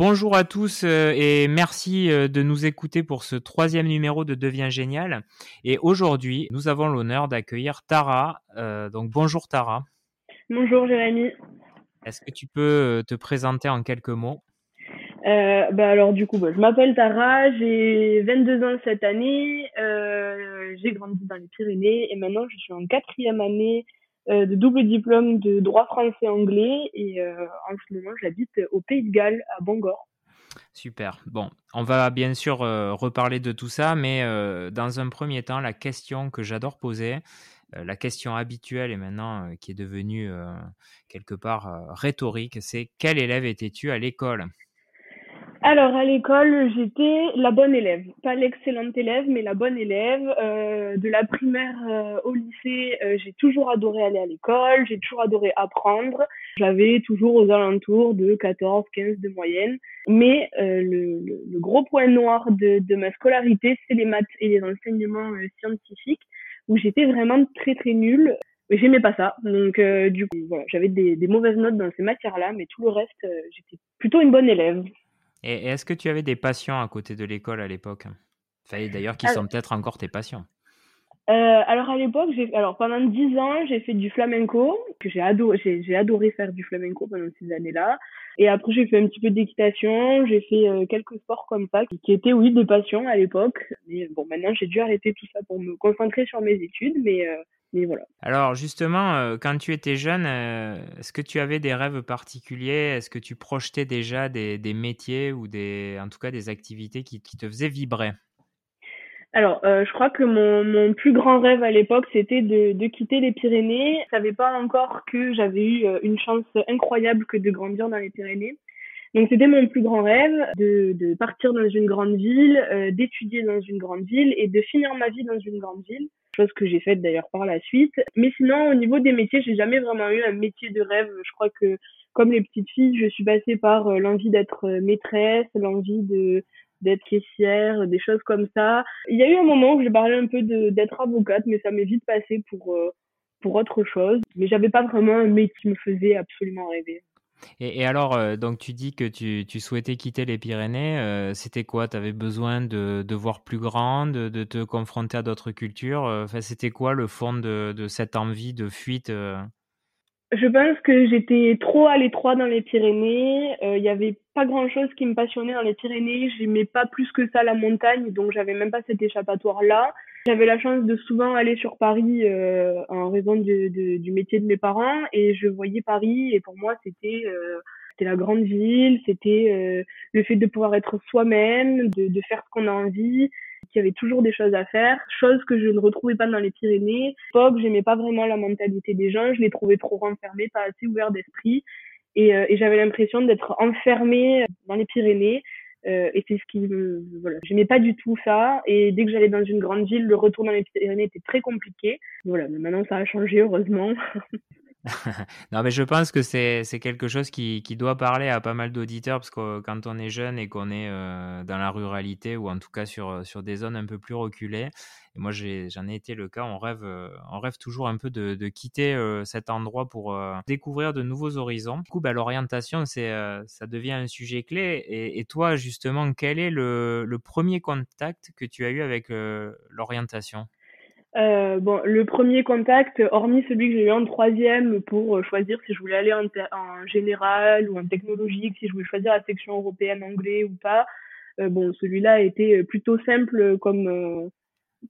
bonjour à tous euh, et merci euh, de nous écouter pour ce troisième numéro de Devient Génial. Et aujourd'hui, nous avons l'honneur d'accueillir Tara. Euh, donc bonjour Tara. Bonjour Jérémy. Est-ce que tu peux te présenter en quelques mots? Bah alors du coup, bah, je m'appelle Tara, j'ai 22 ans cette année, j'ai grandi dans les Pyrénées et maintenant je suis en quatrième année euh, de double diplôme de droit français-anglais et euh, en ce moment j'habite au Pays de Galles à Bangor. Super. Bon, on va bien sûr euh, reparler de tout ça, mais dans un premier temps, la question que j'adore poser, la question habituelle et maintenant qui est devenue quelque part rhétorique, c'est quel élève étais-tu à l'école? Alors à l'école, j'étais la bonne élève, pas l'excellente élève, mais la bonne élève. Euh, de la primaire euh, au lycée, euh, j'ai toujours adoré aller à l'école, j'ai toujours adoré apprendre. J'avais toujours aux alentours de 14, 15 de moyenne. Mais le, gros point noir de, ma scolarité, c'est les maths et les enseignements scientifiques, où j'étais vraiment très très nulle. Mais j'aimais pas ça, donc du coup voilà, j'avais des mauvaises notes dans ces matières-là, mais tout le reste, j'étais plutôt une bonne élève. Et est-ce que tu avais des passions à côté de l'école à l'époque? Enfin, D'ailleurs, qui sont peut-être encore tes passions euh, alors à l'époque, j'ai alors pendant dix ans, j'ai fait du flamenco, que j'ai adoré, j'ai, adoré faire du flamenco pendant ces années-là. Et après, j'ai fait un petit peu d'équitation, j'ai fait euh, quelques sports comme ça, qui, qui, étaient oui des passions à l'époque. Mais bon, maintenant j'ai dû arrêter tout ça pour me concentrer sur mes études, mais euh, voilà. Alors justement, euh, quand tu étais jeune, euh, est-ce que tu avais des rêves particuliers? Est-ce que tu projetais déjà des, métiers ou des, en tout cas des activités qui, te faisaient vibrer? Alors, euh, je crois que mon, plus grand rêve à l'époque, c'était de, quitter les Pyrénées. Je savais pas encore que j'avais eu une chance incroyable que de grandir dans les Pyrénées. Donc, c'était mon plus grand rêve de, de partir dans une grande ville, d'étudier dans une grande ville et de finir ma vie dans une grande ville chose que j'ai faite d'ailleurs par la suite. Mais sinon, au niveau des métiers, j'ai jamais vraiment eu un métier de rêve. Je crois que, comme les petites filles, je suis passée par euh, l'envie d'être euh, maîtresse, l'envie de d'être caissière, des choses comme ça. Il y a eu un moment où j'ai parlé un peu d'être avocate, mais ça m'est vite passé pour euh, pour autre chose. Mais j'avais pas vraiment un métier qui me faisait absolument rêver. Et, alors, euh, donc tu dis que tu, souhaitais quitter les Pyrénées. Euh, c'était quoi? Tu avais besoin de, voir plus grand, de, de te confronter à d'autres cultures? Euh, enfin, C'était quoi le fond de, de, cette envie de fuite Je pense que j'étais trop à l'étroit dans les Pyrénées. Il n'y avait pas grand-chose qui me passionnait dans les Pyrénées. J'aimais pas plus que ça la montagne, donc j'avais même pas cet échappatoire-là. J'avais la chance de souvent aller sur Paris euh, en raison du, du métier de mes parents et je voyais Paris et pour moi c'était euh, la grande ville, c'était euh, le fait de pouvoir être soi-même, de, de faire ce qu'on a envie, qu'il y avait toujours des choses à faire, chose que je ne retrouvais pas dans les Pyrénées. L'époque, j'aimais pas vraiment la mentalité des gens, je les trouvais trop renfermés, pas assez ouverts d'esprit et, euh, et j'avais l'impression d'être enfermée dans les Pyrénées euh, et c'est ce qui me, voilà, j'aimais pas du tout ça. Et dès que j'allais dans une grande ville, le retour dans les Pyrénées était très compliqué. Voilà, mais maintenant ça a changé, heureusement. non, mais je pense que c'est quelque chose qui, qui, doit parler à pas mal d'auditeurs parce que quand on est jeune et qu'on est euh, dans la ruralité ou en tout cas sur, sur des zones un peu plus reculées, et moi j'en ai, été le cas, on rêve, euh, on rêve toujours un peu de, de quitter euh, cet endroit pour découvrir de nouveaux horizons. Du coup, bah, l'orientation, c'est ça devient un sujet clé. Et, et, toi, justement, quel est le, le premier contact que tu as eu avec l'orientation? Euh, bon, le premier contact, hormis celui que j'ai eu en troisième pour euh, choisir si je voulais aller en, général ou en technologique, si je voulais choisir la section européenne anglais ou pas, euh, bon, celui-là a été plutôt simple comme euh,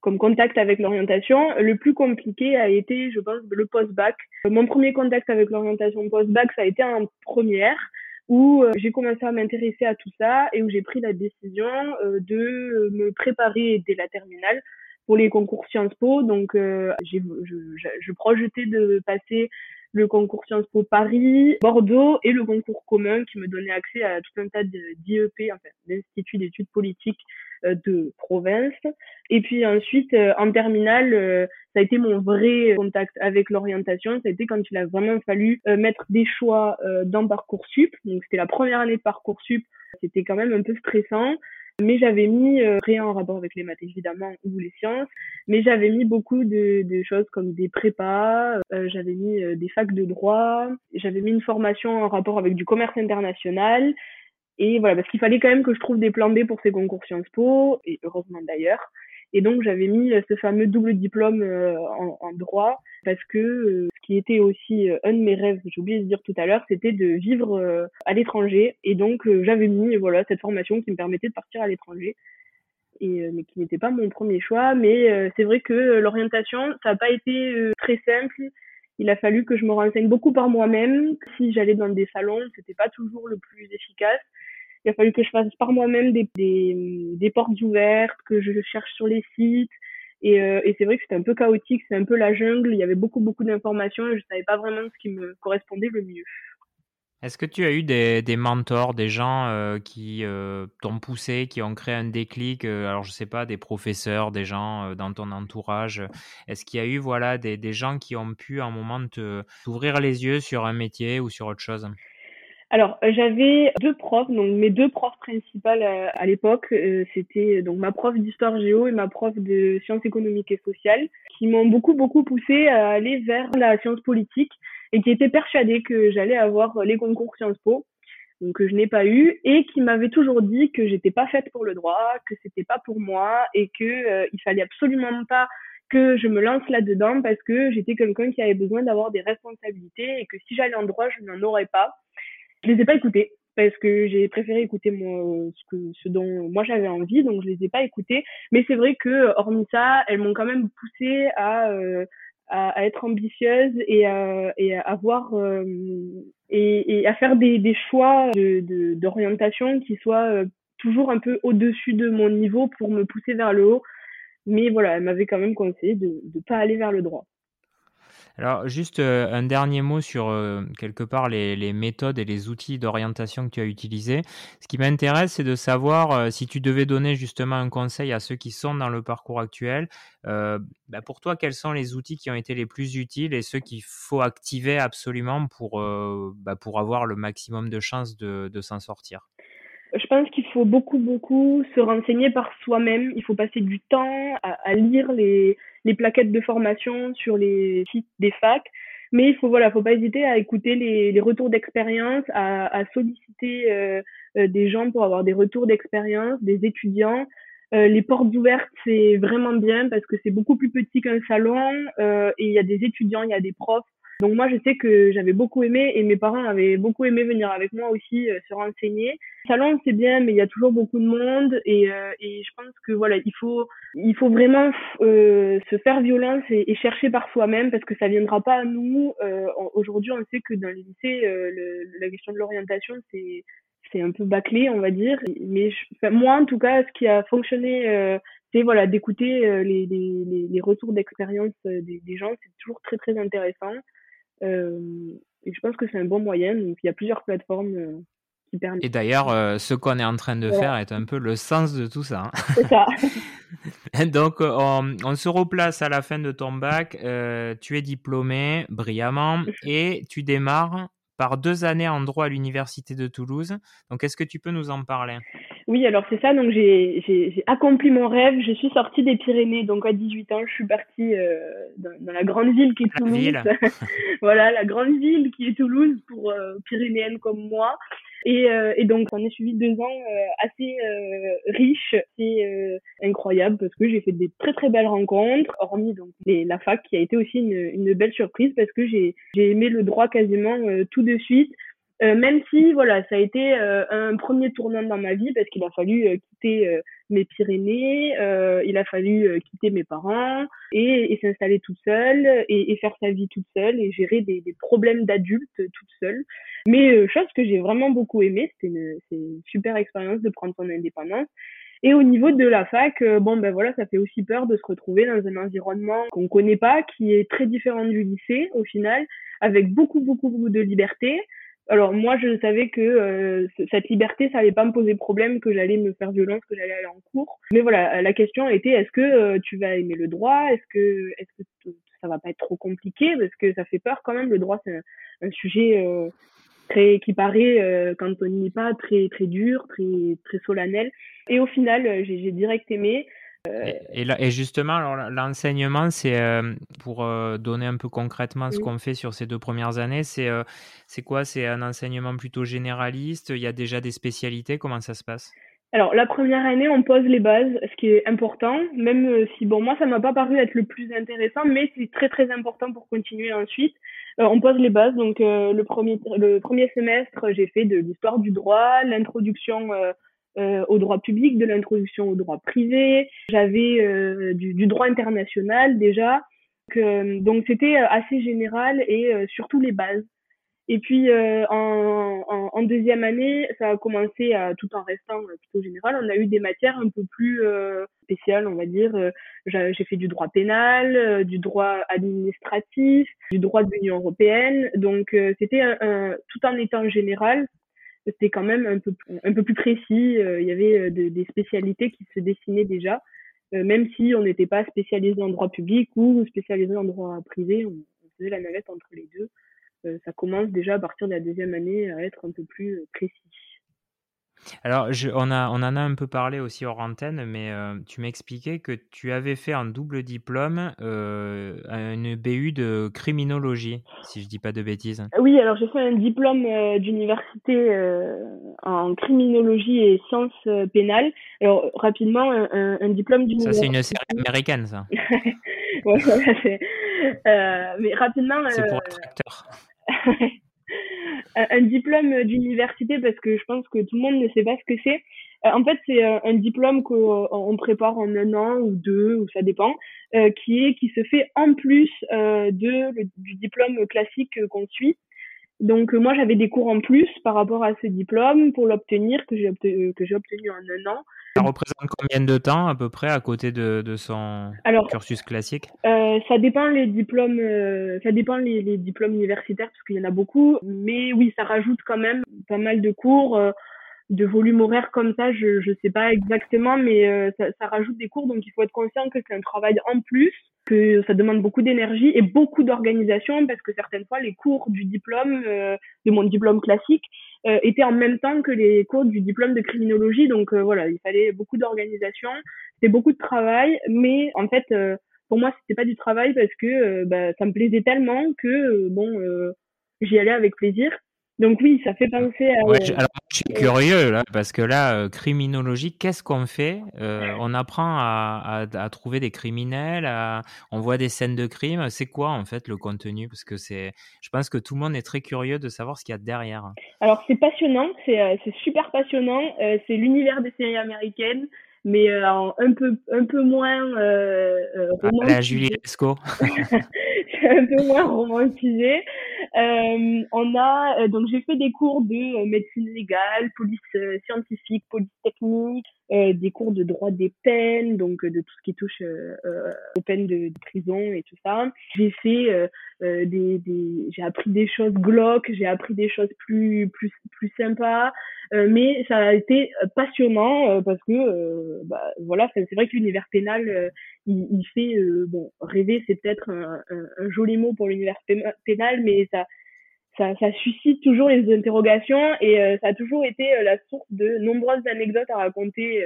comme contact avec l'orientation. Le plus compliqué a été, je pense, le post-bac. Mon premier contact avec l'orientation post-bac, ça a été en première où j'ai commencé à m'intéresser à tout ça et où j'ai pris la décision de me préparer dès la terminale pour les concours Sciences Po. Donc, euh, j'ai, je, je, projetais de passer le concours Sciences Po Paris, Bordeaux et le concours commun qui me donnait accès à tout un tas d'IEP, enfin, d'instituts d'études politiques euh, de province. Et puis ensuite, euh, en terminale, ça a été mon vrai contact avec l'orientation. Ça a été quand il a vraiment fallu mettre des choix dans Parcoursup. Donc, c'était la première année de Parcoursup. C'était quand même un peu stressant. Mais j'avais mis, euh, rien en rapport avec les maths évidemment, ou les sciences, mais j'avais mis beaucoup de, choses comme des prépas, euh, j'avais mis euh, des facs de droit, j'avais mis une formation en rapport avec du commerce international, Et voilà, parce qu'il fallait quand même que je trouve des plans B pour ces concours Sciences Po, et heureusement d'ailleurs. Et donc j'avais mis ce fameux double diplôme en, en, droit parce que ce qui était aussi un de mes rêves, j'ai oublié de dire tout à l'heure, c'était de vivre à l'étranger. Et donc j'avais mis voilà cette formation qui me permettait de partir à l'étranger et euh, mais qui n'était pas mon premier choix. Mais euh, c'est vrai que euh, l'orientation, ça n'a pas été très simple. Il a fallu que je me renseigne beaucoup par moi-même. Si j'allais dans des salons, c'était pas toujours le plus efficace. Il a fallu que je fasse par moi-même des, des, des, portes ouvertes, que je cherche sur les sites. Et, et c'est vrai que c'était un peu chaotique, c'est un peu la jungle. Il y avait beaucoup, beaucoup d'informations et je savais pas vraiment ce qui me correspondait le mieux. Est-ce que tu as eu des, des mentors, des gens euh, qui euh, t'ont poussé, qui ont créé un déclic euh, Alors, je sais pas, des professeurs, des gens dans ton entourage? Est-ce qu'il y a eu voilà, des, des, gens qui ont pu, à un moment, t'ouvrir les yeux sur un métier ou sur autre chose? Alors, j'avais deux profs, donc mes deux profs principales à, l'époque, c'était donc ma prof d'histoire géo et ma prof de sciences économiques et sociales, qui m'ont beaucoup beaucoup poussé à aller vers la science politique et qui était persuadé que j'allais avoir les concours Sciences Po, donc que je n'ai pas eu, et qui m'avait toujours dit que j'étais pas faite pour le droit, que c'était pas pour moi, et que euh, il fallait absolument pas que je me lance là-dedans parce que j'étais quelqu'un qui avait besoin d'avoir des responsabilités et que si j'allais en droit, je n'en aurais pas. Je les ai pas écoutés parce que j'ai préféré écouter moi, ce, que, ce dont moi j'avais envie, donc je les ai pas écoutés. Mais c'est vrai que hormis ça, elles m'ont quand même poussé à euh, à, être ambitieuse et à, et à avoir euh, et, et, à faire des, des choix de d'orientation qui soient euh, toujours un peu au-dessus de mon niveau pour me pousser vers le haut. Mais voilà, elle m'avait quand même conseillé de ne pas aller vers le droit. Alors, juste euh, un dernier mot sur euh, quelque part les, méthodes et les outils d'orientation que tu as utilisés. Ce qui m'intéresse, c'est de savoir euh, si tu devais donner justement un conseil à ceux qui sont dans le parcours actuel. Bah, pour toi, quels sont les outils qui ont été les plus utiles et ceux qu'il faut activer absolument pour, bah, pour avoir le maximum de chances de, de s'en sortir? Je pense qu'il faut beaucoup, beaucoup se renseigner par soi-même. Il faut passer du temps à lire les, les plaquettes de formation sur les sites des facs. Mais il faut voilà, faut pas hésiter à écouter les, les retours d'expérience, à, à solliciter euh, euh, des gens pour avoir des retours d'expérience, des étudiants. Euh, les portes ouvertes, c'est vraiment bien parce que c'est beaucoup plus petit qu'un salon et il y a des étudiants, il y a des profs. Donc moi, je sais que j'avais beaucoup aimé et mes parents avaient beaucoup aimé venir avec moi aussi euh, se renseigner. salon, c'est bien, mais il y a toujours beaucoup de monde et, euh, et je pense que voilà, il faut il faut vraiment euh, se faire violence et, chercher par soi-même parce que ça viendra pas à nous. Aujourd'hui, on sait que dans les lycées, le, la question de l'orientation, c'est c'est un peu bâclé, on va dire. Mais moi, en tout cas, ce qui a fonctionné c'est voilà d'écouter les, les, les, retours d'expérience des, des, gens c'est toujours très très intéressant euh, et je pense que c'est un bon moyen. Donc, il y a plusieurs plateformes euh, qui permettent. Et d'ailleurs, euh, ce qu'on est en train de faire est un peu le sens de tout ça. Hein. C'est ça. Donc, on, on, se replace à la fin de ton bac. tu es diplômé brillamment et tu démarres par deux années en droit à l'université de Toulouse. Donc, est-ce que tu peux nous en parler? Oui, alors c'est ça. Donc, j'ai accompli mon rêve. Je suis sortie des Pyrénées. Donc, à 18 ans, je suis partie euh, dans, la grande ville qui est Toulouse. voilà, la grande ville qui est Toulouse pour euh, pyrénéenne comme moi. Et, euh, et, donc, on est suivi deux ans euh, assez euh, riches, c'est incroyable parce que j'ai fait des très très belles rencontres, hormis donc les, la fac qui a été aussi une, une belle surprise parce que j'ai aimé le droit quasiment tout de suite. Euh, même si voilà, ça a été euh, un premier tournant dans ma vie parce qu'il a fallu euh, quitter mes Pyrénées, il a fallu quitter mes parents et, et s'installer toute seule et, et, faire sa vie toute seule et gérer des, des problèmes d'adulte toute seule. Mais chose que j'ai vraiment beaucoup aimé, c'était une, une super expérience de prendre son indépendance. Et au niveau de la fac, bon ben voilà, ça fait aussi peur de se retrouver dans un environnement qu'on connaît pas, qui est très différent du lycée au final, avec beaucoup beaucoup beaucoup de liberté, alors moi, je savais que euh, cette liberté, ça allait pas me poser problème, que j'allais me faire violence, que j'allais aller en cours. Mais voilà, la question était est-ce que euh, tu vas aimer le droit? Est-ce que est-ce que ça va pas être trop compliqué? Parce que ça fait peur quand même. Le droit, c'est un, sujet euh, très qui paraît quand on n'y est pas très très dur, très très solennel. Et au final, j'ai direct aimé. Et, et, justement, l'enseignement, c'est pour donner un peu concrètement ce qu'on fait sur ces deux premières années, c'est c'est quoi? C'est un enseignement plutôt généraliste? Il y a déjà des spécialités? Comment ça se passe? Alors, la première année, on pose les bases, ce qui est important, même euh, si, bon, moi, ça m'a pas paru être le plus intéressant, mais c'est très, très important pour continuer ensuite. Euh, on pose les bases, donc euh, le, premier, le premier semestre, j'ai fait de l'histoire du droit, l'introduction au droit public, de l'introduction au droit privé, j'avais du, du, droit international déjà, donc c'était assez général et surtout les bases. Et puis euh, en, en, deuxième année, ça a commencé à, tout en restant euh, plutôt général, on a eu des matières un peu plus euh, spéciales, on va dire. J'ai fait du droit pénal, du droit administratif, du droit de l'Union européenne. Donc c'était tout en étant général, c'était quand même un peu un peu plus précis. il y avait des spécialités qui se dessinaient déjà, même si on n'était pas spécialisé en droit public ou spécialisé en droit privé, on faisait la navette entre les deux. Euh, ça commence déjà à partir de la deuxième année à être un peu plus euh, précis. Alors, je, on, a, on en a un peu parlé aussi hors antenne, mais euh, tu m'expliquais que tu avais fait un double diplôme, euh, une BU de criminologie, si je dis pas de bêtises. Oui, alors j'ai fait un diplôme d'université en criminologie et sciences pénales. Alors, rapidement, un, diplôme d'université. Ça, c'est une série américaine, ça. ouais, mais rapidement. C'est pour être acteur. un diplôme d'université parce que je pense que tout le monde ne sait pas ce que c'est. Euh, en fait, c'est euh, un diplôme qu'on prépare en un an ou deux, ou ça dépend, euh, qui est qui se fait en plus de du diplôme classique qu'on suit. Donc moi j'avais des cours en plus par rapport à ce diplôme pour l'obtenir que j'ai obtenu, que j'ai obtenu en un an. Ça représente combien de temps à peu près à côté de, de son cursus classique? euh, Ça dépend les diplômes, euh, ça dépend les, les, diplômes universitaires parce qu'il y en a beaucoup, mais oui, ça rajoute quand même pas mal de cours. Euh, de volume horaire comme ça, je je sais pas exactement, mais euh, ça, ça, rajoute des cours, donc il faut être conscient que c'est un travail en plus, que ça demande beaucoup d'énergie et beaucoup d'organisation, parce que certaines fois les cours du diplôme, euh, de mon diplôme classique, euh, étaient en même temps que les cours du diplôme de criminologie, donc voilà, il fallait beaucoup d'organisation, c'était beaucoup de travail, mais en fait pour moi c'était pas du travail parce que bah, ça me plaisait tellement que bon j'y allais avec plaisir donc oui, ça fait penser à. Je suis curieux là, parce que là, euh, criminologie, qu'est-ce qu'on fait? Euh, On apprend à, à, à, trouver des criminels, à, on voit des scènes de crime. C'est quoi en fait le contenu? Parce que c'est, je pense que tout le monde est très curieux de savoir ce qu'il y a derrière. Alors c'est passionnant, c'est euh, super passionnant. c'est l'univers des séries américaines mais euh, un peu un peu moins euh, euh romantisé. La Julie Lescaut. un peu moins romantisé. Euh, on a donc j'ai fait des cours de médecine légale, police scientifique, police technique, des cours de droit des peines, donc de tout ce qui touche aux peines de, prison et tout ça. J'ai fait des, des j'ai appris des choses glauques, j'ai appris des choses plus plus plus sympas. Euh, mais ça a été euh, passionnant euh, parce que bah, voilà, c'est vrai que l'univers pénal, il, il, fait bon rêver, c'est peut-être un, un, joli mot pour l'univers pénal, mais ça, ça, ça suscite toujours les interrogations et ça a toujours été la source de nombreuses anecdotes à raconter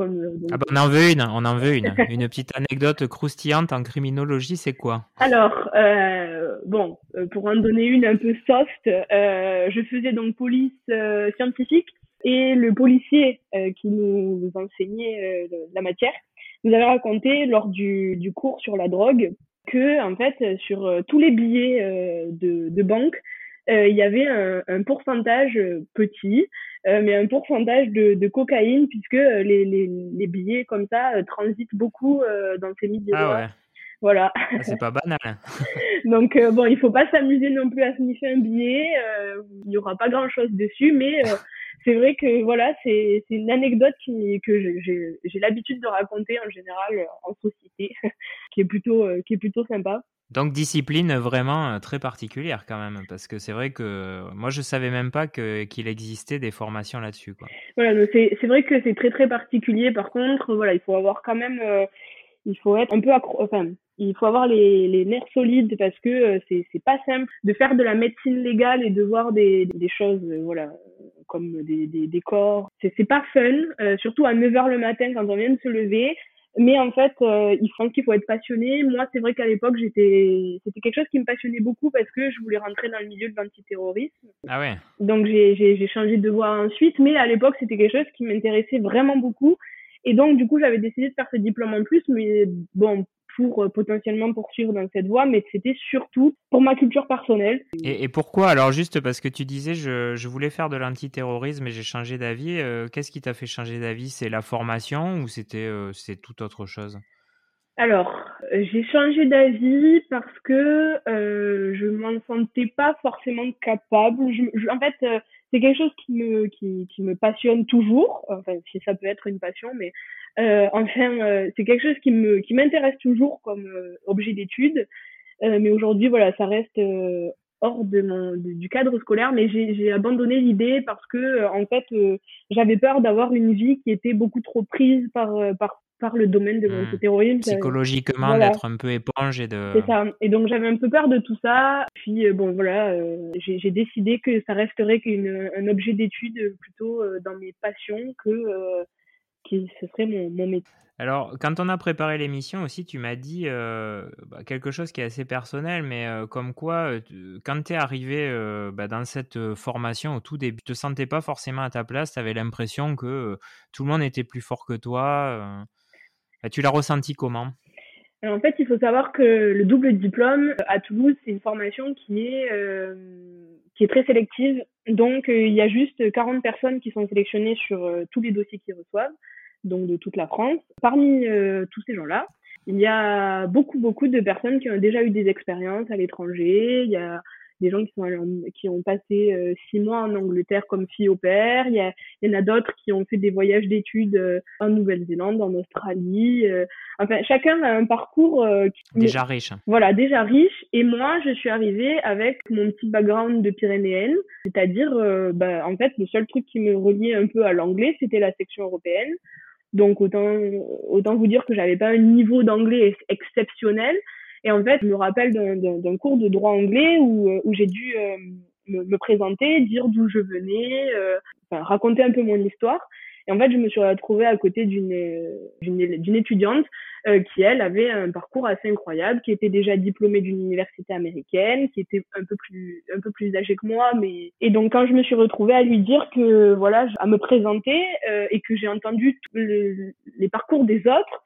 euh, ah bah, on en veut une, on en veut une. une petite anecdote croustillante en criminologie, c'est quoi? Alors, euh, bon, euh, pour en donner une un peu soft, je faisais donc police scientifique et le policier qui nous enseignait la matière nous avait raconté lors du, du, cours sur la drogue que, en fait, sur tous les billets de, de banque, il y avait un, un pourcentage petit euh, mais un pourcentage de, de cocaïne puisque euh, les, les, les, billets comme ça euh, transitent beaucoup dans ces milieux. Ah ouais. Voilà. Ah, c'est pas banal. Donc bon, il faut pas s'amuser non plus à sniffer un billet. il y aura pas grand chose dessus, mais c'est vrai que voilà, c'est une anecdote qui, que j'ai l'habitude de raconter en général en société, qui est plutôt qui est plutôt sympa. Donc discipline vraiment euh, très particulière quand même, parce que c'est vrai que moi je savais même pas qu'il existait des formations là-dessus. Voilà, c'est vrai que c'est très très particulier. Par contre, voilà, il faut avoir quand même, euh, il faut être un peu accro, enfin, il faut avoir les, les nerfs solides parce que euh, c'est c'est pas simple de faire de la médecine légale et de voir des, des choses, voilà, comme des, des, des corps. C'est pas fun, surtout à 9h le matin quand on vient de se lever. Mais en fait, euh, il pense qu'il faut être passionné. Moi, c'est vrai qu'à l'époque, j'étais, c'était quelque chose qui me passionnait beaucoup parce que je voulais rentrer dans le milieu de l'antiterrorisme. Ah ouais. Donc j'ai changé de voie ensuite, mais à l'époque, c'était quelque chose qui m'intéressait vraiment beaucoup. Et donc, du coup, j'avais décidé de faire ce diplôme en plus, mais bon, pour euh, potentiellement poursuivre dans cette voie, mais c'était surtout pour ma culture personnelle. Et, et, pourquoi? Alors juste parce que tu disais je, je voulais faire de l'antiterrorisme et j'ai changé d'avis. Euh, qu'est-ce qui t'a fait changer d'avis? C'est la formation ou c'était euh, c'est toute autre chose? Alors, j'ai changé d'avis parce que euh, je m'en sentais pas forcément capable. Je, en fait, c'est quelque chose qui me qui, qui me passionne toujours. Enfin, si ça peut être une passion, mais enfin, euh, c'est quelque chose qui me qui m'intéresse toujours comme euh, objet d'étude. Euh, mais aujourd'hui, voilà, ça reste hors de mon du cadre scolaire. Mais j'ai abandonné l'idée parce que en fait, j'avais peur d'avoir une vie qui était beaucoup trop prise par par par le domaine de mmh. terrorisme. Psychologiquement, d'être un peu éponge et de. C'est ça. Et donc j'avais un peu peur de tout ça. Puis bon voilà, euh, j'ai décidé que ça resterait qu'un objet d'étude plutôt dans mes passions que qui ce serait mon, métier. Alors, quand on a préparé l'émission aussi, tu m'as dit euh, bah, quelque chose qui est assez personnel, mais euh, comme quoi, euh, quand tu es arrivé bah, dans cette formation au tout début, tu te sentais pas forcément à ta place, tu avais l'impression que tout le monde était plus fort que toi. Bah, tu l'as ressenti comment? En fait, il faut savoir que le double diplôme à Toulouse, c'est une formation qui est, qui est très sélective. Donc, il y a juste 40 personnes qui sont sélectionnées sur tous les dossiers qu'ils reçoivent donc de toute la France. Parmi euh, tous ces gens-là, il y a beaucoup, beaucoup de personnes qui ont déjà eu des expériences à l'étranger. Il y a des gens qui, sont, qui ont passé euh, six mois en Angleterre comme fille au père. Il y, a, il y en a d'autres qui ont fait des voyages d'études euh, en Nouvelle-Zélande, en Australie. enfin, chacun a un parcours qui, déjà riche. Voilà, déjà riche. Et moi, je suis arrivée avec mon petit background de pyrénéenne, c'est-à-dire, bah, en fait, le seul truc qui me reliait un peu à l'anglais, c'était la section européenne. Donc autant autant vous dire que j'avais pas un niveau d'anglais exceptionnel. Et en fait, je me rappelle d'un cours de droit anglais où, où j'ai dû euh, me, me, présenter, dire d'où je venais, euh, raconter un peu mon histoire. Et en fait, je me suis retrouvée à côté d'une d'une étudiante euh, qui, elle, avait un parcours assez incroyable, qui était déjà diplômée d'une université américaine, qui était un peu plus un peu plus âgée que moi, mais et donc quand je me suis retrouvée à lui dire que voilà, à me présenter euh, et que j'ai entendu les parcours des autres,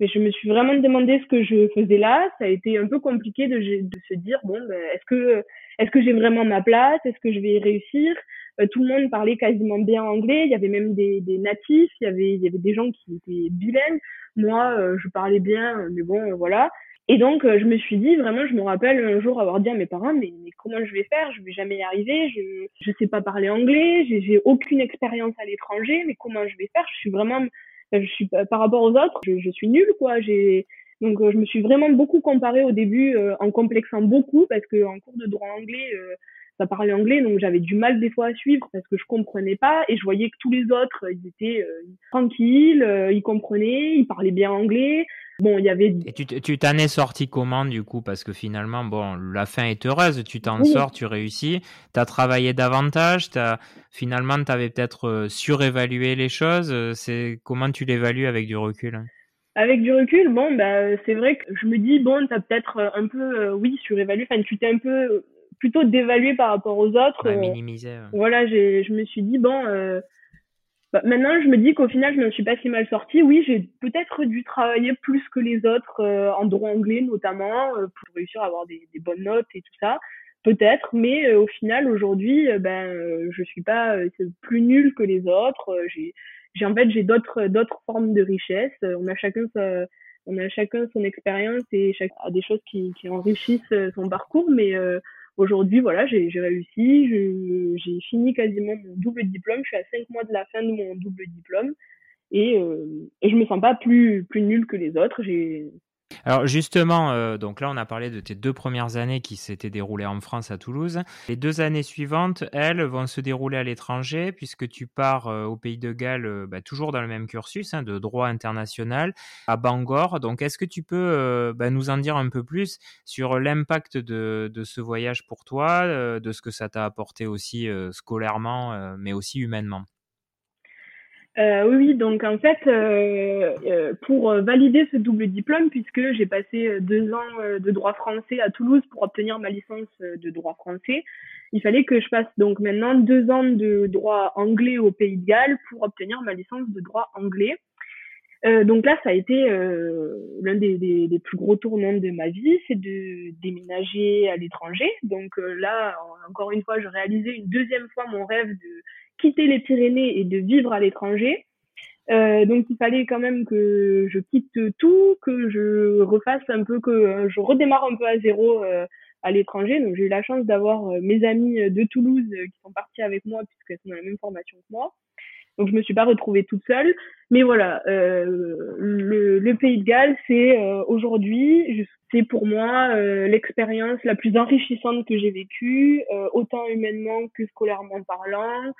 mais je me suis vraiment demandé ce que je faisais là. Ça a été un peu compliqué de, de se dire bon, ben, est-ce que est-ce que j'ai vraiment ma place? Est-ce que je vais y réussir? euh, tout le monde parlait quasiment bien anglais. Il y avait même des, des natifs, il y avait, il y avait des gens qui étaient bilingues. Moi, euh, je parlais bien, mais bon, euh, voilà. Et donc, je me suis dit, vraiment, je me rappelle un jour avoir dit à mes parents, mais, mais comment je vais faire? Je vais jamais y arriver. Je je sais pas parler anglais. J'ai aucune expérience à l'étranger. Mais comment je vais faire? Je suis vraiment, je suis par rapport aux autres, je, je suis nulle, quoi. Donc, je me suis vraiment beaucoup comparée au début en complexant beaucoup parce que en cours de droit anglais, ça parlait anglais, donc j'avais du mal des fois à suivre parce que je comprenais pas et je voyais que tous les autres, ils étaient euh, tranquilles, euh, ils comprenaient, ils parlaient bien anglais. Bon, il y avait. Et tu t'en es sorti comment du coup? Parce que finalement, bon, la fin est heureuse, tu t'en sors, tu réussis, tu as travaillé davantage, as... finalement, tu avais peut-être euh, surévalué les choses. C'est Comment tu l'évalues avec du recul? Avec du recul, bon, bah, c'est vrai que je me dis, bon, tu as peut-être un peu, oui, surévalué, enfin, tu t'es un peu plutôt d'évaluer par rapport aux autres. Ouais, euh, minimiser. Voilà, je me suis dit, bon, euh, bah, maintenant je me dis qu'au final, je ne me suis pas si mal sortie. Oui, j'ai peut-être dû travailler plus que les autres, euh, en droit anglais notamment, pour réussir à avoir des, des, bonnes notes et tout ça. Peut-être, mais au final, aujourd'hui, ben, je suis pas plus nulle que les autres. j'ai, j'ai en fait, j'ai d'autres, d'autres formes de richesse. On a chacun sa, on a chacun son expérience et chacun a des choses qui, qui enrichissent son parcours, mais Aujourd'hui, voilà, j'ai réussi, j'ai fini quasiment mon double diplôme. Je suis à cinq mois de la fin de mon double diplôme et, euh, et je me sens pas plus plus nulle que les autres. Alors justement, euh, donc là on a parlé de tes deux premières années qui s'étaient déroulées en France à Toulouse. Les deux années suivantes, elles, vont se dérouler à l'étranger puisque tu pars euh, au Pays de Galles, euh, bah, toujours dans le même cursus hein, de droit international à Bangor. Donc est-ce que tu peux bah, nous en dire un peu plus sur l'impact de, de, ce voyage pour toi, de ce que ça t'a apporté aussi scolairement, mais aussi humainement? Euh, oui, donc en fait, euh, euh, pour valider ce double diplôme, puisque j'ai passé deux ans de droit français à Toulouse pour obtenir ma licence de droit français, il fallait que je passe donc maintenant deux ans de droit anglais au Pays de Galles pour obtenir ma licence de droit anglais. Donc là, ça a été l'un des, des, des, plus gros tournants de ma vie, c'est de déménager à l'étranger. Donc là, encore une fois, je réalisais une deuxième fois mon rêve de quitter les Pyrénées et de vivre à l'étranger. Euh, donc il fallait quand même que je quitte tout, que je refasse un peu, que euh, je redémarre un peu à zéro euh, à l'étranger. Donc j'ai eu la chance d'avoir mes amis de Toulouse qui sont partis avec moi puisqu'elles sont dans la même formation que moi. Donc je me suis pas retrouvée toute seule. Mais voilà, le, le, Pays de Galles, c'est aujourd'hui, c'est pour moi l'expérience la plus enrichissante que j'ai vécue, autant humainement que scolairement parlant.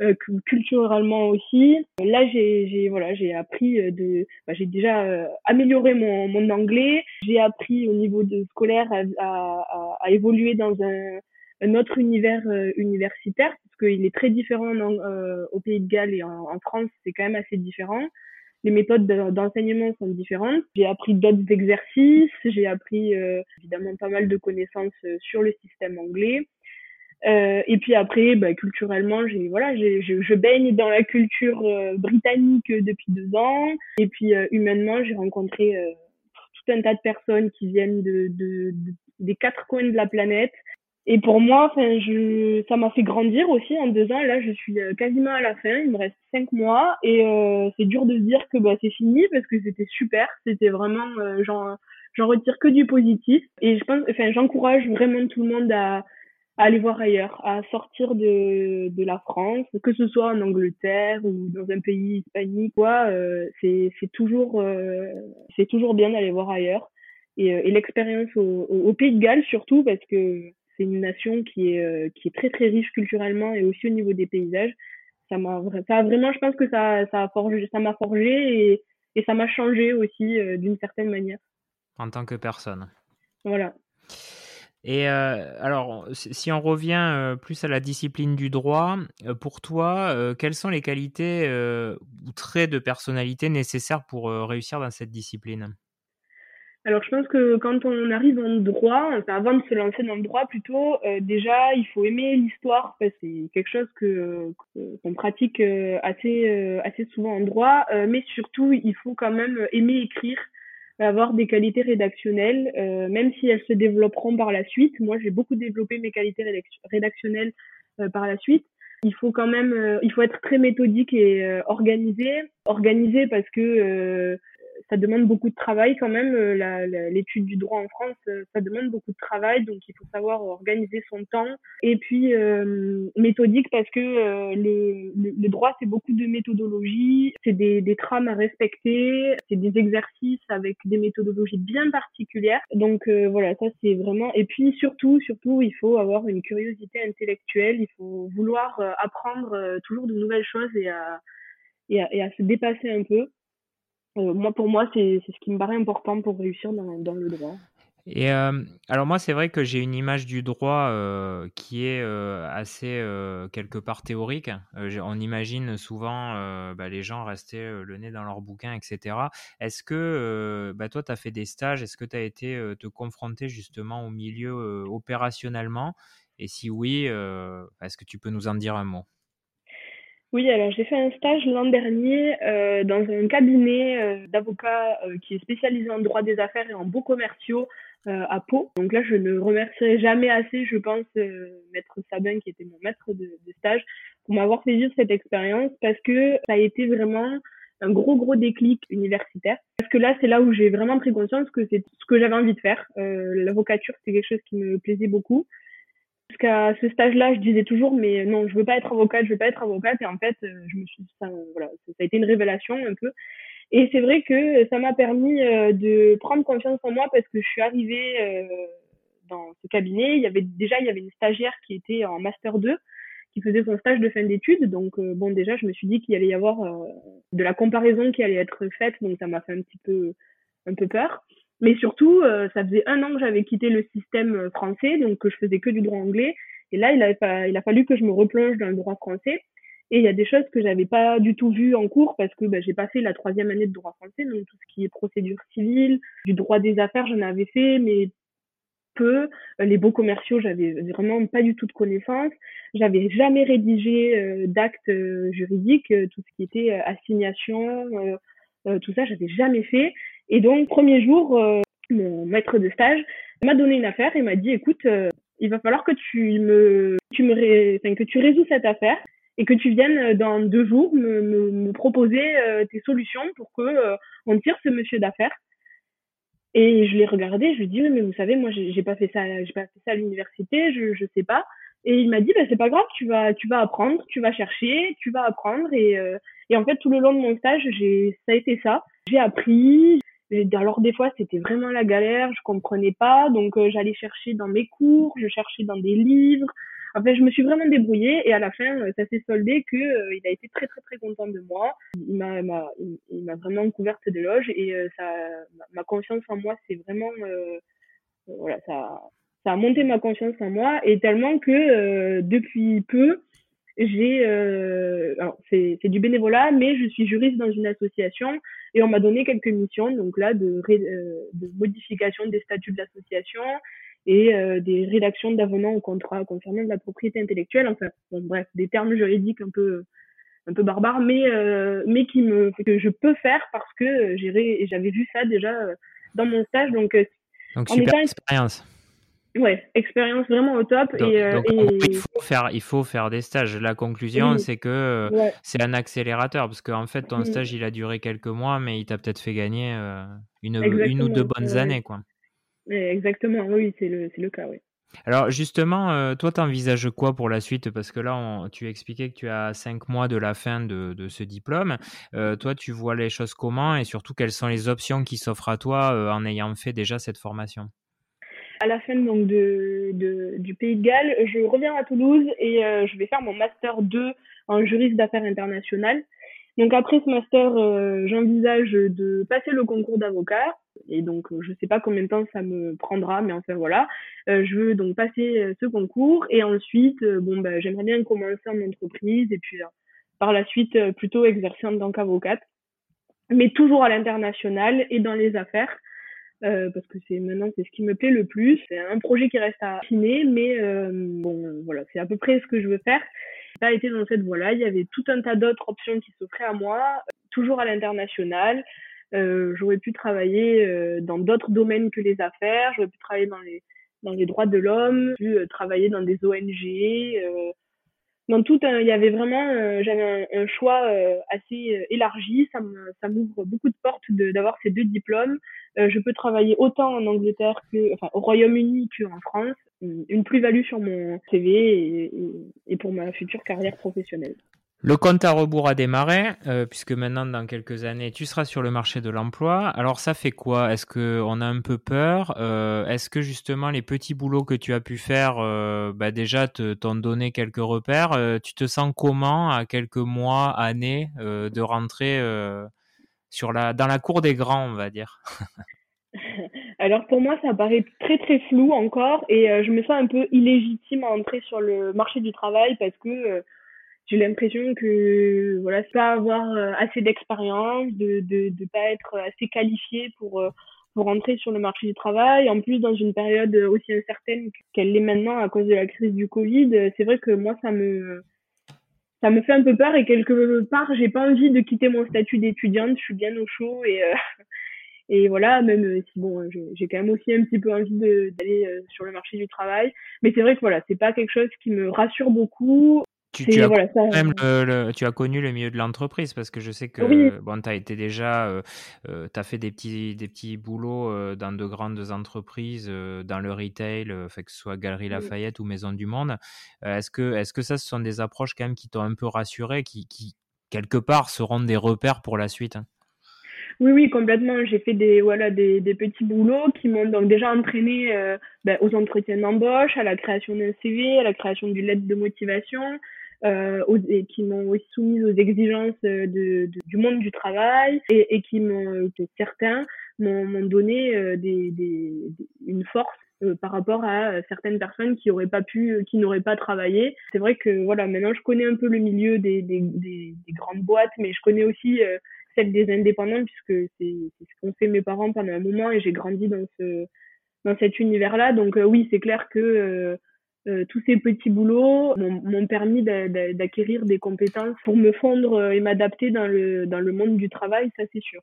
Euh, culturellement aussi. Là, j'ai voilà, j'ai appris euh, de, bah, j'ai déjà euh, amélioré mon, mon anglais. J'ai appris au niveau de scolaire à, à, à évoluer dans un, un autre univers universitaire parce qu'il est très différent au Pays de Galles et en, en France, c'est quand même assez différent. Les méthodes d'enseignement sont différentes. J'ai appris d'autres exercices, j'ai appris évidemment pas mal de connaissances sur le système anglais. Euh, et puis après, bah, culturellement, j'ai voilà, j'ai, je, baigne dans la culture euh, britannique depuis deux ans. Et puis euh, humainement, j'ai rencontré euh, tout un tas de personnes qui viennent de, de, des quatre coins de la planète. Et pour moi, enfin, je, ça m'a fait grandir aussi en deux ans. Là, je suis quasiment à la fin. Il me reste cinq mois et c'est dur de se dire que bah, c'est fini parce que c'était super. C'était vraiment, j'en, j'en retire que du positif. Et je pense, enfin, j'encourage vraiment tout le monde à à aller voir ailleurs, à sortir de, de la France, que ce soit en Angleterre ou dans un pays hispanique, quoi, euh, c'est, c'est toujours, euh, c'est toujours bien d'aller voir ailleurs. Et, euh, et l'expérience au, au, Pays de Galles surtout, parce que c'est une nation qui est, euh, qui est très très riche culturellement et aussi au niveau des paysages. Ça m'a, ça vraiment, je pense que ça, ça a forgé, ça m'a forgé et, et ça m'a changé aussi d'une certaine manière. En tant que personne. Voilà. Et euh, alors, si on revient euh, plus à la discipline du droit, euh, pour toi, quelles sont les qualités ou traits de personnalité nécessaires pour réussir dans cette discipline? Alors je pense que quand on arrive le droit, enfin avant de se lancer dans le droit plutôt, déjà il faut aimer l'histoire c'est quelque chose qu'on pratique assez assez souvent en droit, mais surtout il faut quand même aimer écrire avoir des qualités rédactionnelles, euh, même si elles se développeront par la suite. Moi, j'ai beaucoup développé mes qualités rédactionnelles euh, par la suite. Il faut quand même, euh, il faut être très méthodique et organisé. Organisé parce que ça demande beaucoup de travail quand même. Euh, l'étude du droit en France, euh, ça demande beaucoup de travail, donc il faut savoir organiser son temps. Et puis euh, méthodique parce que le, le, droit, c'est beaucoup de méthodologie, c'est des, des trames à respecter, c'est des exercices avec des méthodologies bien particulières. Donc voilà, ça c'est vraiment. Et puis surtout, surtout, il faut avoir une curiosité intellectuelle, il faut vouloir apprendre toujours de nouvelles choses et à, et à, et à se dépasser un peu. Euh, moi, pour moi, c'est ce qui me paraît important pour réussir dans, dans le droit. Et euh, alors moi, c'est vrai que j'ai une image du droit euh, qui est assez quelque part théorique. on imagine souvent bah, les gens rester le nez dans leur bouquin, etc. Est-ce que bah, toi, tu as fait des stages? Est-ce que tu as été te confronter justement au milieu opérationnellement? Et si oui, est-ce que tu peux nous en dire un mot? Oui, alors j'ai fait un stage l'an dernier euh, dans un cabinet euh, d'avocats euh, qui est spécialisé en droit des affaires et en beaux commerciaux à Pau. Donc là, je ne remercierai jamais assez, je pense, maître Sabin qui était mon maître de, de stage pour m'avoir fait vivre cette expérience parce que ça a été vraiment un gros gros déclic universitaire. Parce que là c'est là où j'ai vraiment pris conscience que c'est ce que j'avais envie de faire. L'avocature c'est quelque chose qui me plaisait beaucoup jusqu'à ce stage-là, je disais toujours, mais non, je veux pas être avocate, je veux pas être avocate. Et en fait, euh, je me suis, ça, voilà, ça a été une révélation un peu. Et c'est vrai que ça m'a permis euh, de prendre confiance en moi parce que je suis arrivée euh, dans ce cabinet. Il y avait déjà il y avait une stagiaire qui était en master 2 qui faisait son stage de fin d'études. Donc bon déjà je me suis dit qu'il allait y avoir de la comparaison qui allait être faite. Donc ça m'a fait un petit peu un peu peur. Mais surtout ça faisait un an que j'avais quitté le système français donc que je faisais que du droit anglais. Et là il a, il a fallu que je me replonge dans le droit français. Et il y a des choses que j'avais pas du tout vues en cours parce que bah, j'ai passé la troisième année de droit français, donc tout ce qui est procédure civile, du droit des affaires, j'en avais fait, mais peu. Les beaux commerciaux, j'avais vraiment pas du tout de connaissances. J'avais jamais rédigé euh, d'actes euh, juridiques, euh, tout ce qui était assignation, tout ça, j'avais jamais fait. Et donc, premier jour, mon maître de stage m'a donné une affaire et m'a dit, écoute, il va falloir que tu me, tu me, ré... enfin, que tu résous cette affaire et que tu viennes euh, dans deux jours me, me, me proposer euh, tes solutions pour que euh, on tire ce monsieur d'affaires. Et je l'ai regardé, je lui ai dit, mais vous savez, moi, j'ai pas fait ça, j'ai pas fait ça à l'université, je, je sais pas. Et il m'a dit, bah, c'est pas grave, tu vas, tu vas apprendre, tu vas chercher, tu vas apprendre. Et, et en fait, tout le long de mon stage, j'ai, ça a été ça. J'ai appris. Alors, des fois, c'était vraiment la galère, je comprenais pas. Donc, j'allais chercher dans mes cours, je cherchais dans des livres, Enfin, je me suis vraiment débrouillée et à la fin, euh, ça s'est soldé que euh, il a été très très très content de moi. Il m'a il m'a vraiment couverte d'éloges et euh, ça ma confiance en moi, c'est vraiment voilà, ça ça a monté ma confiance en moi et tellement que depuis peu, j'ai alors c'est c'est du bénévolat mais je suis juriste dans une association et on m'a donné quelques missions donc là de de modification des statuts de l'association et euh, des rédactions d'avenants au contrat concernant de la propriété intellectuelle. Enfin, bon, bref, des termes juridiques un peu un peu barbares, mais euh, mais qui me que je peux faire parce que j'ai j'avais vu ça déjà euh, dans mon stage. Donc, donc super expérience. Ouais, expérience vraiment au top. Donc, et, donc, il, faut faire, il faut faire des stages. La conclusion, c'est que c'est un accélérateur parce qu'en fait, ton stage, il a duré quelques mois, mais il t'a peut-être fait gagner une, une, ou deux bonnes années. quoi. Exactement, oui, c'est le, le cas, oui. Alors justement, euh, toi, tu envisages quoi pour la suite? Parce que là, tu expliquais que tu as cinq mois de la fin de, de ce diplôme. Euh, toi, tu vois les choses comment et surtout, quelles sont les options qui s'offrent à toi euh, en ayant fait déjà cette formation? À la fin donc de, de, du Pays de Galles, je reviens à Toulouse et je vais faire mon master 2 en juriste d'affaires internationales. Donc après ce master, j'envisage de passer le concours d'avocat. Et donc euh, je sais pas combien de temps ça me prendra mais enfin voilà. Euh, je veux donc passer euh, ce concours. Et ensuite bon bah j'aimerais bien commencer en entreprise et puis par la suite plutôt exercer en tant qu'avocate. Mais toujours à l'international et dans les affaires parce que c'est maintenant c'est ce qui me plaît le plus. C'est un projet qui reste à affiner mais bon voilà c'est à peu près ce que je veux faire. Pas été dans cette voie-là il y avait tout un tas d'autres options qui s'offraient à moi toujours à l'international. Euh, j'aurais pu travailler euh, dans d'autres domaines que les affaires, j'aurais pu travailler dans les dans les droits de l'homme, pu euh, travailler dans des ONG. Dans tout, il y avait vraiment, j'avais un, choix assez élargi. Ça m'ouvre beaucoup de portes d'avoir ces deux diplômes. je peux travailler autant en Angleterre que, enfin, au Royaume-Uni qu'en France. Une plus-value sur mon CV et pour ma future carrière professionnelle. Le compte à rebours a démarré, euh, puisque maintenant, dans quelques années, tu seras sur le marché de l'emploi. Alors, ça fait quoi? Est-ce qu'on a un peu peur? Euh, Est-ce que justement, les petits boulots que tu as pu faire, euh, bah, déjà, t'ont donné quelques repères? Tu te sens comment, à quelques mois, années, de rentrer dans la cour des grands, on va dire? Alors pour moi, ça paraît très très flou encore et je me sens un peu illégitime à entrer sur le marché du travail parce que j'ai l'impression que voilà pas avoir euh, assez d'expérience de, de de pas être assez qualifié pour euh, pour rentrer sur le marché du travail. En plus dans une période aussi incertaine qu'elle l'est maintenant à cause de la crise du Covid c'est vrai que moi ça me ça me fait un peu peur et quelque part j'ai pas envie de quitter mon statut d'étudiante. Je suis bien au chaud et euh, et voilà même si bon j'ai quand même aussi un petit peu envie d'aller sur le marché du travail. Mais c'est vrai que voilà c'est pas quelque chose qui me rassure beaucoup tu, as même le, tu as connu le milieu de l'entreprise parce que je sais que bon, tu as été déjà, euh, euh tu as fait des petits, des petits boulots euh, dans de grandes entreprises, euh, dans le retail, fait que ce soit Galerie Lafayette ou Maison du Monde. est-ce, que, est-ce que ça, ce sont des approches quand même qui t'ont un peu rassuré, qui, qui quelque part seront des repères pour la suite hein? Oui, oui, complètement. J'ai fait des, voilà, des, des petits boulots qui m'ont donc déjà entraîné euh, ben, aux entretiens d'embauche, à la création d'un CV, à la création d'une lettre de motivation, euh, et qui m'ont aussi soumis aux exigences de, de, du monde du travail et, et qui m'ont, certains m'ont donné euh, des, des, une force euh, par rapport à certaines personnes qui auraient pas pu, qui n'auraient pas travaillé. C'est vrai que voilà, maintenant je connais un peu le milieu des, des, des, des grandes boîtes, mais je connais aussi celle des indépendants puisque c'est ce qu'ont fait mes parents pendant un moment et j'ai grandi dans ce dans cet univers-là. Donc oui, c'est clair que euh, tous ces petits boulots m'ont permis d'acquérir des compétences pour me fondre euh, et m'adapter dans le, monde du travail, ça c'est sûr.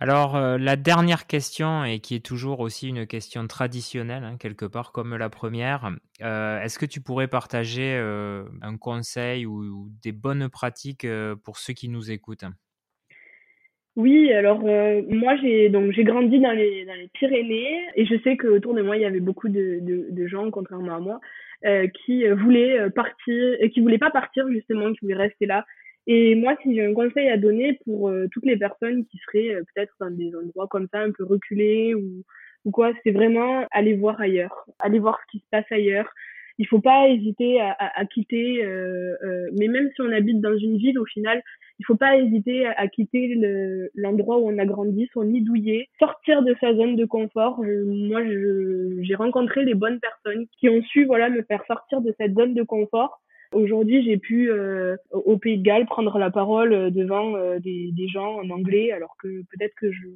Alors, euh, la dernière question, et qui est toujours aussi une question traditionnelle, hein, quelque part, comme la première, est-ce que tu pourrais partager un conseil ou, des bonnes pratiques pour ceux qui nous écoutent? Oui, alors euh, moi j'ai donc j'ai grandi dans les Pyrénées et je sais que autour de moi il y avait beaucoup de de, gens contrairement à moi euh, qui euh, voulaient partir et qui voulaient pas partir justement qui voulaient rester là. Et moi si j'ai un conseil à donner pour toutes les personnes qui seraient peut-être dans des endroits comme ça un peu reculés ou ou quoi c'est vraiment aller voir ailleurs aller voir ce qui se passe ailleurs il faut pas hésiter à, à, à quitter mais même si on habite dans une ville au final il faut pas hésiter à, quitter l'endroit où on a grandi, son nid sortir de sa zone de confort. moi, j'ai rencontré les bonnes personnes qui ont su voilà me faire sortir de cette zone de confort. Aujourd'hui, j'ai pu euh, au Pays de Galles prendre la parole euh, devant euh, des, des, gens en anglais, alors que peut-être que je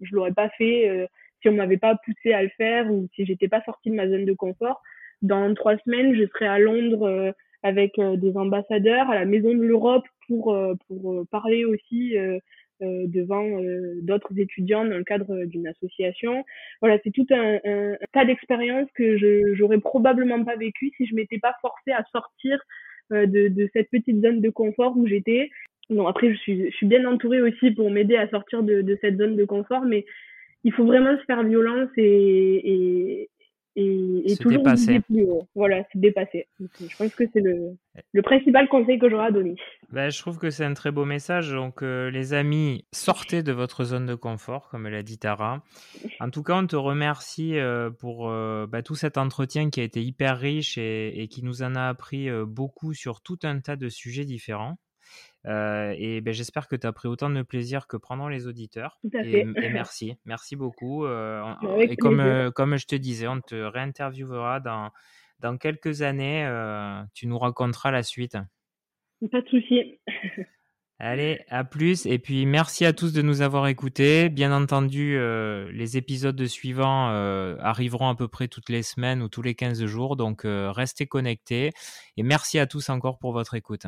je l'aurais pas fait si on m'avait pas poussé à le faire ou si j'étais pas sortie de ma zone de confort. Dans trois semaines, je serai à Londres avec des ambassadeurs à la Maison de l'Europe pour, euh, pour euh, parler aussi euh, devant d'autres étudiants dans le cadre d'une association. Voilà, c'est tout un, un, tas d'expériences que je j'aurais probablement pas vécu si je m'étais pas forcée à sortir de, de cette petite zone de confort où j'étais. Non, après je suis je suis bien entourée aussi pour m'aider à sortir de, de cette zone de confort, mais il faut vraiment se faire violence et, et, et, et toujours dépasser. plus haut. Voilà, se dépasser. je pense que c'est le, le, principal conseil que j'aurais à donner. Ben, je trouve que c'est un très beau message. Donc, euh, les amis, sortez de votre zone de confort, comme l'a dit Tara. En tout cas, on te remercie euh, pour euh, bah, tout cet entretien qui a été hyper riche et, et qui nous en a appris beaucoup sur tout un tas de sujets différents. Euh, et ben, j'espère que tu as pris autant de plaisir que pendant les auditeurs. Et, merci, merci beaucoup. Euh, et comme, euh, comme je te disais, on te réinterviewera dans, dans quelques années. tu nous raconteras la suite. Pas de souci. Allez, à plus. Et puis, merci à tous de nous avoir écoutés. Bien entendu, les épisodes suivants arriveront à peu près toutes les semaines ou tous les 15 jours. Donc, restez connectés. Et merci à tous encore pour votre écoute.